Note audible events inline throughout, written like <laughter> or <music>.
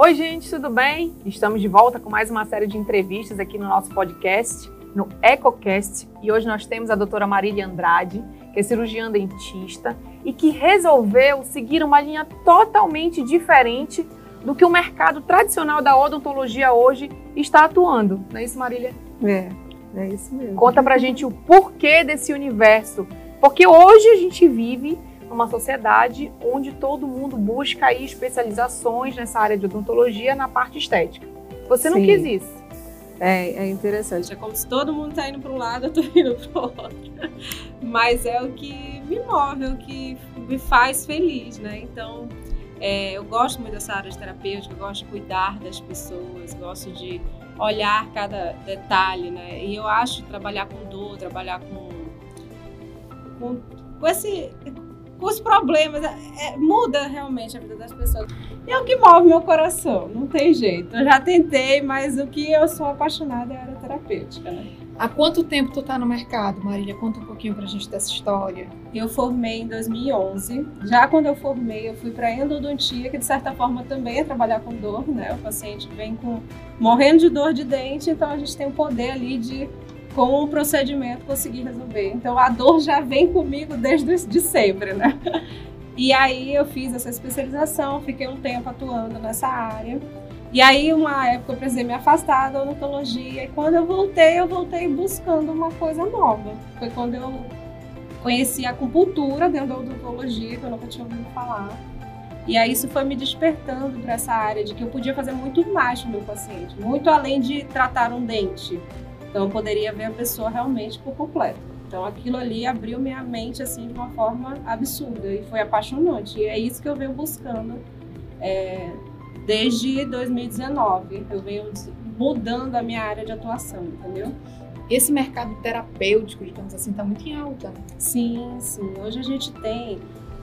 Oi, gente, tudo bem? Estamos de volta com mais uma série de entrevistas aqui no nosso podcast, no EcoCast. E hoje nós temos a doutora Marília Andrade, que é cirurgiã dentista e que resolveu seguir uma linha totalmente diferente do que o mercado tradicional da odontologia hoje está atuando. Não é isso, Marília? É, é isso mesmo. Conta pra gente o porquê desse universo. Porque hoje a gente vive numa sociedade onde todo mundo busca aí especializações nessa área de odontologia na parte estética. Você não Sim. quis isso. É, é interessante. É como se todo mundo tá indo para um lado, <laughs> eu tô indo para o outro. Mas é o que me move, é o que me faz feliz, né? Então, é, eu gosto muito dessa área de terapêutica, eu gosto de cuidar das pessoas, gosto de olhar cada detalhe, né? E eu acho trabalhar com dor, trabalhar com, com, com esse com os problemas, é, é, muda realmente a vida das pessoas. E é o que move meu coração, não tem jeito. Eu já tentei, mas o que eu sou apaixonada é a área terapêutica, né? Há quanto tempo tu tá no mercado, Marília? Conta um pouquinho pra gente dessa história. Eu formei em 2011. Já quando eu formei, eu fui para endodontia, que de certa forma também é trabalhar com dor, né? O paciente vem com morrendo de dor de dente, então a gente tem o poder ali de com um procedimento conseguir resolver. Então a dor já vem comigo desde de sempre, né? E aí eu fiz essa especialização, fiquei um tempo atuando nessa área. E aí, uma época, eu precisei me afastar da odontologia. E quando eu voltei, eu voltei buscando uma coisa nova. Foi quando eu conheci a acupuntura dentro da odontologia, que eu nunca tinha ouvido falar. E aí isso foi me despertando para essa área de que eu podia fazer muito mais com o meu paciente, muito além de tratar um dente. Então eu poderia ver a pessoa realmente por completo. Então aquilo ali abriu minha mente assim de uma forma absurda e foi apaixonante. E é isso que eu venho buscando é, desde 2019. Eu venho mudando a minha área de atuação, entendeu? Esse mercado terapêutico, digamos assim, tá muito em alta. Sim, sim. Hoje a gente tem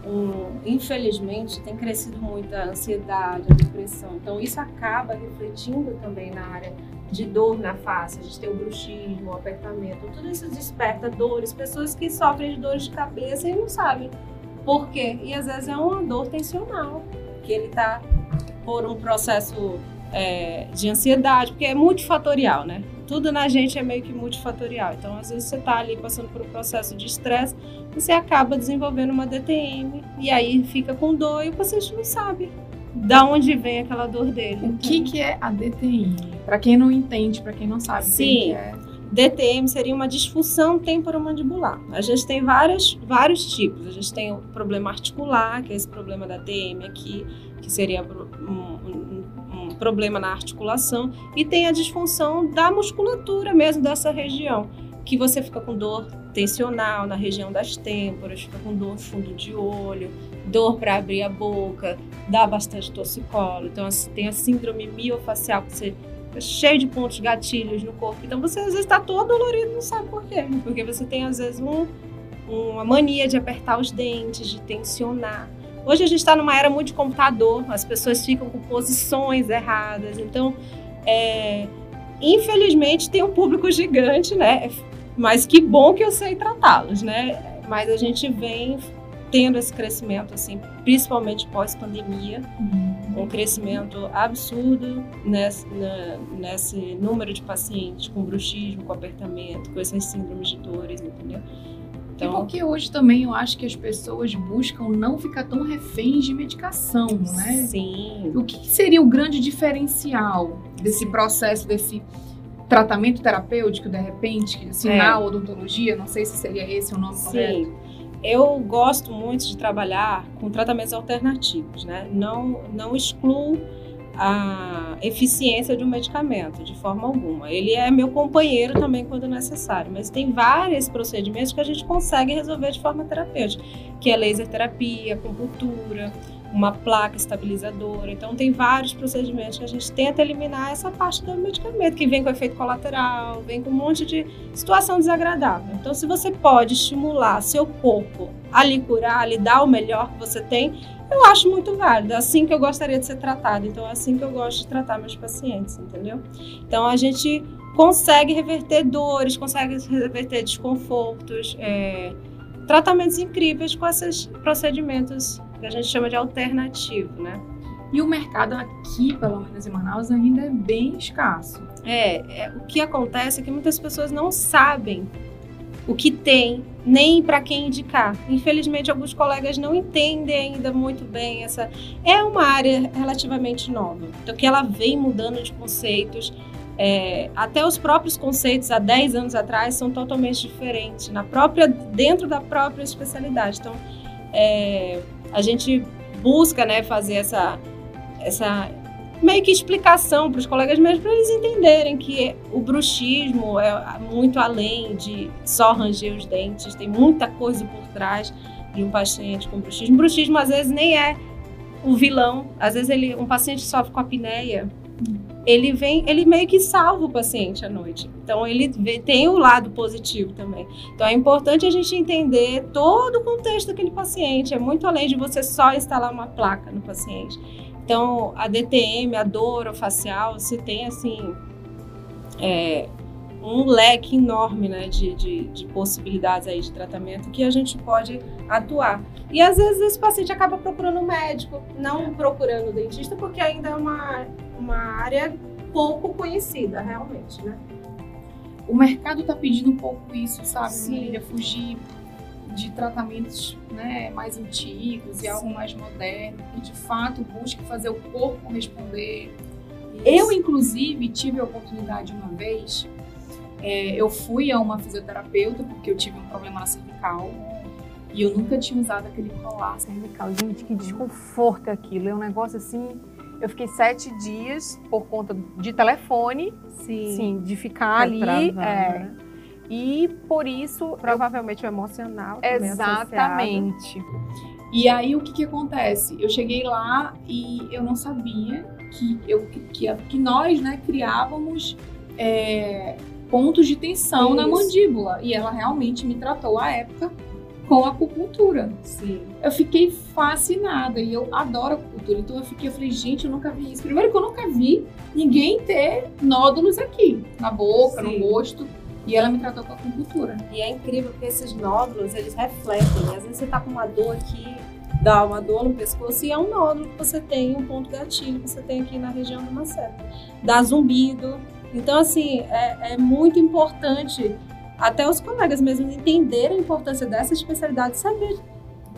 um, infelizmente, tem crescido muito a ansiedade, a depressão. Então isso acaba refletindo também na área de dor na face. A gente tem o bruxismo, o apertamento, tudo isso desperta dores, pessoas que sofrem de dores de cabeça e não sabem por quê. E às vezes é uma dor tensional, que ele está por um processo é, de ansiedade, porque é multifatorial, né? Tudo na gente é meio que multifatorial. Então, às vezes você está ali passando por um processo de estresse, você acaba desenvolvendo uma DTM e aí fica com dor e o paciente não sabe da onde vem aquela dor dele. O que, que é a DTI? Para quem não entende, para quem não sabe, Sim. o que é. DTM seria uma disfunção temporomandibular. A gente tem várias, vários tipos. A gente tem o problema articular, que é esse problema da TM aqui, que seria um, um, um problema na articulação, e tem a disfunção da musculatura mesmo dessa região, que você fica com dor tensional na região das têmporas, fica com dor fundo de olho, dor para abrir a boca, dá bastante torcicolo. Então, assim, tem a síndrome miofacial, que você fica cheio de pontos gatilhos no corpo. Então, você às vezes está todo dolorido não sabe por quê. Porque você tem, às vezes, um, uma mania de apertar os dentes, de tensionar. Hoje a gente está numa era muito de computador, as pessoas ficam com posições erradas. Então, é, infelizmente, tem um público gigante, né? Mas que bom que eu sei tratá-los, né? Mas a gente vem tendo esse crescimento, assim, principalmente pós-pandemia, Uhum. um crescimento absurdo nesse, na- nesse número de pacientes com bruxismo, com apertamento, com essas síndromes de dores, entendeu? Então, porque hoje também eu acho que as pessoas buscam não ficar tão reféns de medicação, né? sim. O que seria o grande diferencial desse processo, desse tratamento terapêutico, de repente, assim, É. na odontologia? Não sei se seria esse o nome correto. Sim. Eu gosto muito de trabalhar com tratamentos alternativos, né? Não, não excluo a eficiência de um medicamento de forma alguma. Ele é meu companheiro também quando necessário, mas tem vários procedimentos que a gente consegue resolver de forma terapêutica, que é laser terapia, acupuntura, uma placa estabilizadora. Então tem vários procedimentos que a gente tenta eliminar essa parte do medicamento, que vem com efeito colateral, vem com um monte de situação desagradável. Então se você pode estimular seu corpo a lhe curar, a lhe dar o melhor que você tem, eu acho muito válido. É assim que eu gostaria de ser tratado. Então é assim que eu gosto de tratar meus pacientes, entendeu? Então a gente consegue reverter dores, consegue reverter desconfortos, é, tratamentos incríveis com esses procedimentos que a gente chama de alternativo, né? E o mercado aqui, pelo menos em Manaus, ainda é bem escasso. É, é, o que acontece é que muitas pessoas não sabem o que tem, nem para quem indicar. Infelizmente, alguns colegas não entendem ainda muito bem essa. É uma área relativamente nova, então que ela vem mudando de conceitos. É, até os próprios conceitos há 10 anos atrás são totalmente diferentes na própria dentro da própria especialidade. Então, é, a gente busca né, fazer essa, essa meio que explicação para os colegas mesmo, para eles entenderem que o bruxismo é muito além de só ranger os dentes, tem muita coisa por trás de um paciente com bruxismo. Bruxismo às vezes nem é o vilão, às vezes ele, um paciente sofre com apneia, ele vem, ele meio que salva o paciente à noite. Então ele vê, tem o lado positivo também. Então é importante a gente entender todo o contexto daquele paciente, é muito além de você só instalar uma placa no paciente. Então, a DTM, a dor facial, você tem assim é, um leque enorme né, de, de, de, possibilidades aí de tratamento que a gente pode atuar. E às vezes esse paciente acaba procurando um médico, não procurando um dentista, porque ainda é uma, uma área pouco conhecida, realmente, né? O mercado está pedindo um pouco isso, sabe. Marília? Fugir de tratamentos né, mais antigos e algo mais moderno, que de fato busque fazer o corpo responder. Eu, inclusive, tive a oportunidade uma vez, é, eu fui a uma fisioterapeuta porque eu tive um problema na cervical e eu nunca tinha usado aquele colar cervical. Gente, que desconforto é aquilo. É um negócio assim. Eu fiquei sete dias por conta de telefone, Sim. sim, de ficar ali. Travando, é, né? E por isso. Provavelmente o emocional. eu- também associado. Exatamente. E aí o que que acontece? Eu cheguei lá e eu não sabia que, eu, que, que nós né, criávamos é, pontos de tensão na Isso. mandíbula. E ela realmente me tratou à época com acupuntura. Sim. Eu fiquei fascinada e eu adoro acupuntura. Então eu fiquei, eu falei, gente, eu nunca vi isso. Primeiro que eu nunca vi ninguém ter nódulos aqui, na boca, Sim. no rosto. E ela me tratou com acupuntura. E é incrível porque esses nódulos, eles refletem. Às vezes você tá com uma dor aqui, dá uma dor no pescoço e é um nódulo que você tem, um ponto gatilho que você tem aqui na região do maceta. Dá zumbido. Então, assim, é, é muito importante até os colegas mesmo entenderem a importância dessa especialidade, saber.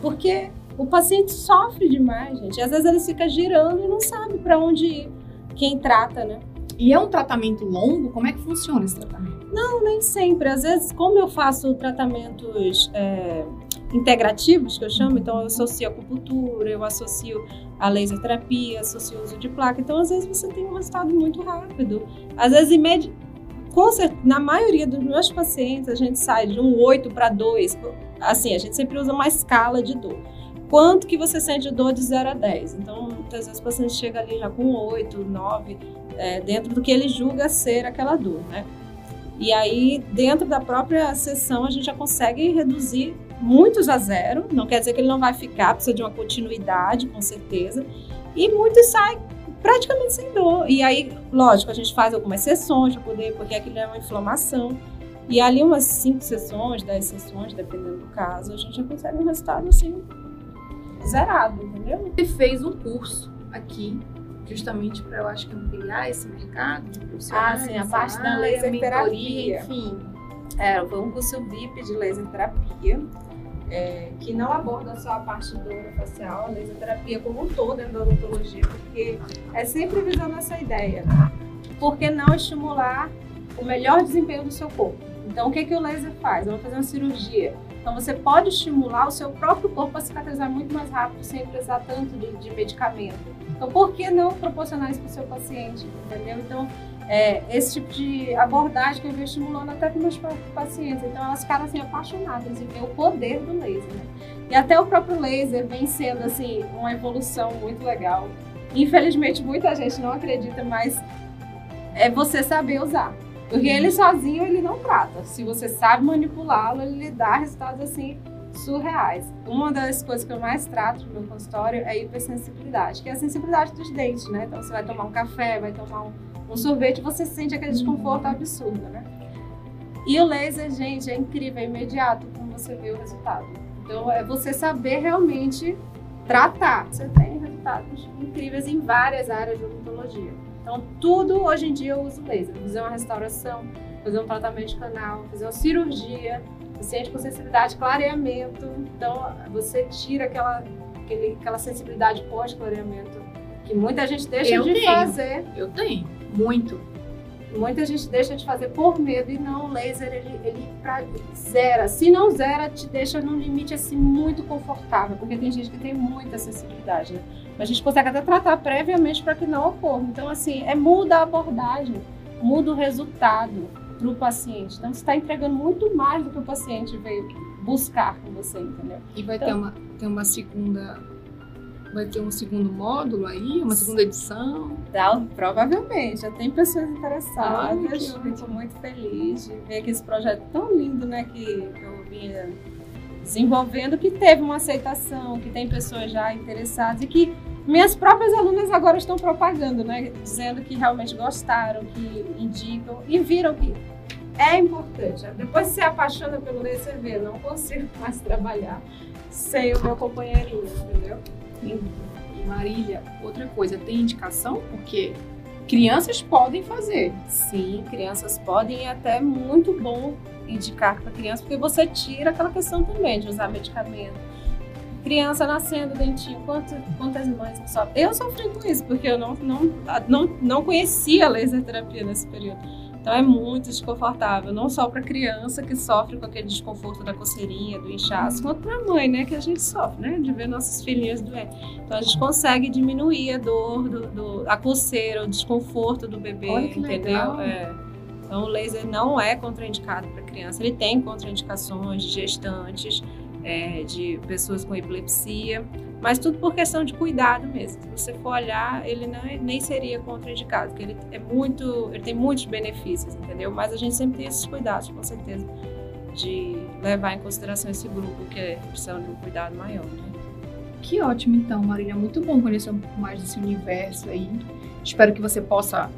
Porque o paciente sofre demais, gente. Às vezes ele fica girando e não sabe para onde ir. Quem trata, né? E é um tratamento longo? Como é que funciona esse tratamento? Não, nem sempre. Às vezes, como eu faço tratamentos é, integrativos, que eu chamo, então eu associo a acupuntura, eu associo a laser terapia, associo o uso de placa. Então, às vezes, você tem um resultado muito rápido. Às vezes, imedi... Com cer- na maioria dos meus pacientes, a gente sai de um 8 para 2. Assim, a gente sempre usa uma escala de dor. Quanto que você sente dor de 0 a 10? Então, muitas vezes o paciente chega ali já com 8, 9, é, dentro do que ele julga ser aquela dor, né? E aí, dentro da própria sessão, a gente já consegue reduzir muitos a zero. Não quer dizer que ele não vai ficar, precisa de uma continuidade, com certeza. E muitos saem praticamente sem dor. E aí, lógico, a gente faz algumas sessões para poder, porque aquilo é uma inflamação. E ali, umas 5 sessões, 10 sessões, dependendo do caso, a gente já consegue um resultado assim, zerado, entendeu? Você fez um curso aqui, justamente para, eu acho que, ampliar esse mercado de profissionais. Ah, sim, a parte da laser mentoria, terapia. enfim. É, foi um curso VIP de laser terapia, é, que não aborda só a parte facial, a laser terapia como um todo dentro da odontologia, porque é sempre visando essa ideia. Por que não estimular o melhor desempenho do seu corpo? Então, o que, que o laser faz? Ela vai fazer uma cirurgia. Então, você pode estimular o seu próprio corpo a cicatrizar muito mais rápido, sem precisar tanto de, de medicamento. Então, por que não proporcionar isso para o seu paciente? Entendeu? Então, é, esse tipo de abordagem que eu venho estimulando até para meus pacientes. Então elas ficaram assim apaixonadas em ver o poder do laser. Né? E até o próprio laser vem sendo assim uma evolução muito legal. Infelizmente muita gente não acredita, mas é você saber usar. Porque ele sozinho ele não trata. Se você sabe manipulá-lo, ele lhe dá resultados assim surreais. Uma das coisas que eu mais trato no meu consultório é a hipersensibilidade, que é a sensibilidade dos dentes, né? Então você vai tomar um café, vai tomar um um sorvete, você sente aquele desconforto absurdo, né? E o laser, gente, é incrível, é imediato como você vê o resultado. Então, é você saber realmente tratar. Você tem resultado resultados incríveis em várias áreas de odontologia. Então, tudo hoje em dia eu uso laser. Fazer uma restauração, fazer um tratamento de canal, fazer uma cirurgia, paciente com sensibilidade, clareamento. Então, você tira aquela, aquele, aquela sensibilidade pós-clareamento que muita gente deixa Eu de tenho. fazer. Eu tenho, muito. Muita gente deixa de fazer por medo e não, o laser ele, ele pra, zera. Se não zera, te deixa num limite assim muito confortável, porque tem gente que tem muita sensibilidade, né? Mas a gente consegue até tratar previamente para que não ocorra. Então, assim, é muda a abordagem, muda o resultado para o paciente. Então, você está entregando muito mais do que o paciente veio buscar com você, entendeu? E vai Então- ter, uma, ter uma segunda. Vai ter um segundo módulo aí, uma segunda edição. Dá, provavelmente, já tem pessoas interessadas. Ai, Fico muito feliz de ver que esse projeto tão lindo, né, que eu vinha desenvolvendo, que teve uma aceitação, que tem pessoas já interessadas e que minhas próprias alunas agora estão propagando, né, dizendo que realmente gostaram, que indicam e viram que é importante. Depois você apaixona pelo vê, não consigo <laughs> mais trabalhar sem o meu companheirinho, entendeu? Marília, outra coisa, tem indicação? Porque crianças podem fazer. Sim, crianças podem e é até muito bom indicar para criança, porque você tira aquela questão também de usar medicamento. Criança nascendo dentinho, quantas, quantas mães não sofrem? Eu sofri com isso, porque eu não, não, não, não conhecia a laser terapia nesse período. Então é muito desconfortável, não só para criança que sofre com aquele desconforto da coceirinha, do inchaço, quanto para a mãe, né, que a gente sofre, né, de ver nossos filhinhos doentes. Então a gente consegue diminuir a dor, do, do- a coceira, o desconforto do bebê, Olha que entendeu? É. Então o laser não é contraindicado para criança, ele tem contraindicações de gestantes, é, de pessoas com epilepsia, mas tudo por questão de cuidado mesmo. Se você for olhar, ele não é- nem seria contraindicado, porque ele é muito, ele tem muitos benefícios, entendeu? Mas a gente sempre tem esses cuidados, com certeza, de levar em consideração esse grupo que é precisando de um cuidado maior, né? Que ótimo, então, Marília. Muito bom conhecer um pouco mais desse universo aí. Espero que você possa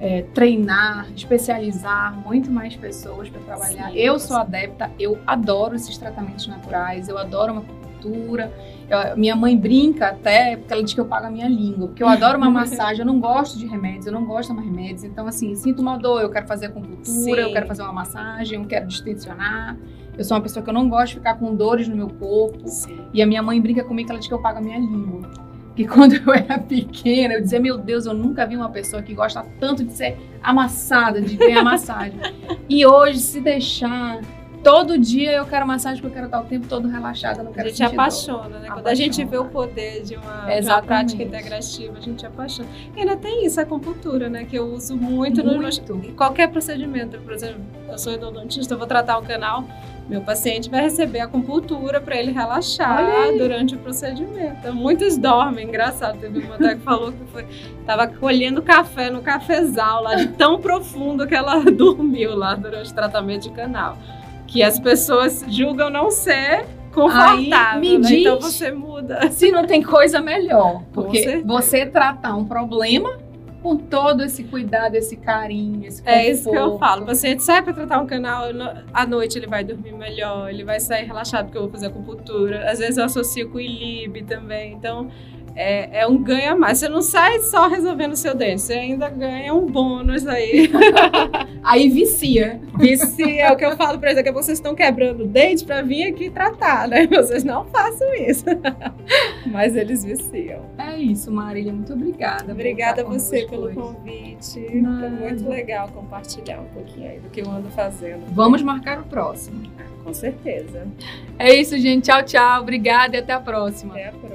é, treinar, especializar muito mais pessoas para trabalhar. Sim, eu sou adepta, eu adoro esses tratamentos naturais, eu adoro uma cultura. minha mãe brinca até, porque ela diz que eu pago a minha língua, porque eu adoro uma <laughs> massagem, eu não gosto de remédios, eu não gosto de remédios. Então, assim, sinto uma dor, eu quero fazer acupuntura, Sim. eu quero fazer uma massagem, eu quero distensionar. Eu sou uma pessoa que eu não gosto de ficar com dores no meu corpo. Sim. E a minha mãe brinca comigo que ela diz que eu pago a minha língua. Que <laughs> quando eu era pequena, eu dizia, meu Deus, eu nunca vi uma pessoa que gosta tanto de ser amassada, de ganhar massagem. <laughs> E hoje, se deixar, todo dia eu quero massagem porque eu quero estar o tempo todo relaxada, não A quero gente sentir dor. apaixona, né? Quando a gente Apaixona. vê o poder de uma, de uma prática integrativa, a gente apaixona. E ainda tem isso, a acupuntura, né? Que eu uso muito, no Muito. em qualquer procedimento. Por exemplo, eu sou endodontista, eu vou tratar um canal, meu paciente vai receber acupuntura para ele relaxar durante o procedimento. Então, muitos dormem, engraçado. Teve uma até que falou que foi, tava colhendo café no cafezal lá, de tão profundo que ela <laughs> dormiu lá durante o tratamento de canal. Que as pessoas julgam não ser confortável. Aí, me né? Então você muda. Se não tem coisa melhor, porque você tratar um problema com todo esse cuidado, esse carinho, esse conforto. É isso que eu falo. O paciente sai para tratar um canal, à noite ele vai dormir melhor, ele vai sair relaxado porque eu vou fazer acupuntura. Às vezes eu associo com o ILIB também. Então é, é um ganho a mais. Você não sai só resolvendo o seu dente, você ainda ganha um bônus aí. <laughs> Aí vicia. Vicia, é o que eu falo para eles, daqui a pouco vocês estão quebrando o dente para vir aqui tratar, né? <laughs> Vocês não façam isso. <laughs> Mas eles viciam. É isso, Marília. Muito obrigada. Obrigada a você pelo convite. Nada. Foi muito legal compartilhar um pouquinho aí do que eu ando fazendo. Vamos marcar o próximo. Com certeza. É isso, gente. Tchau, tchau. Obrigada e até a próxima. Até a próxima.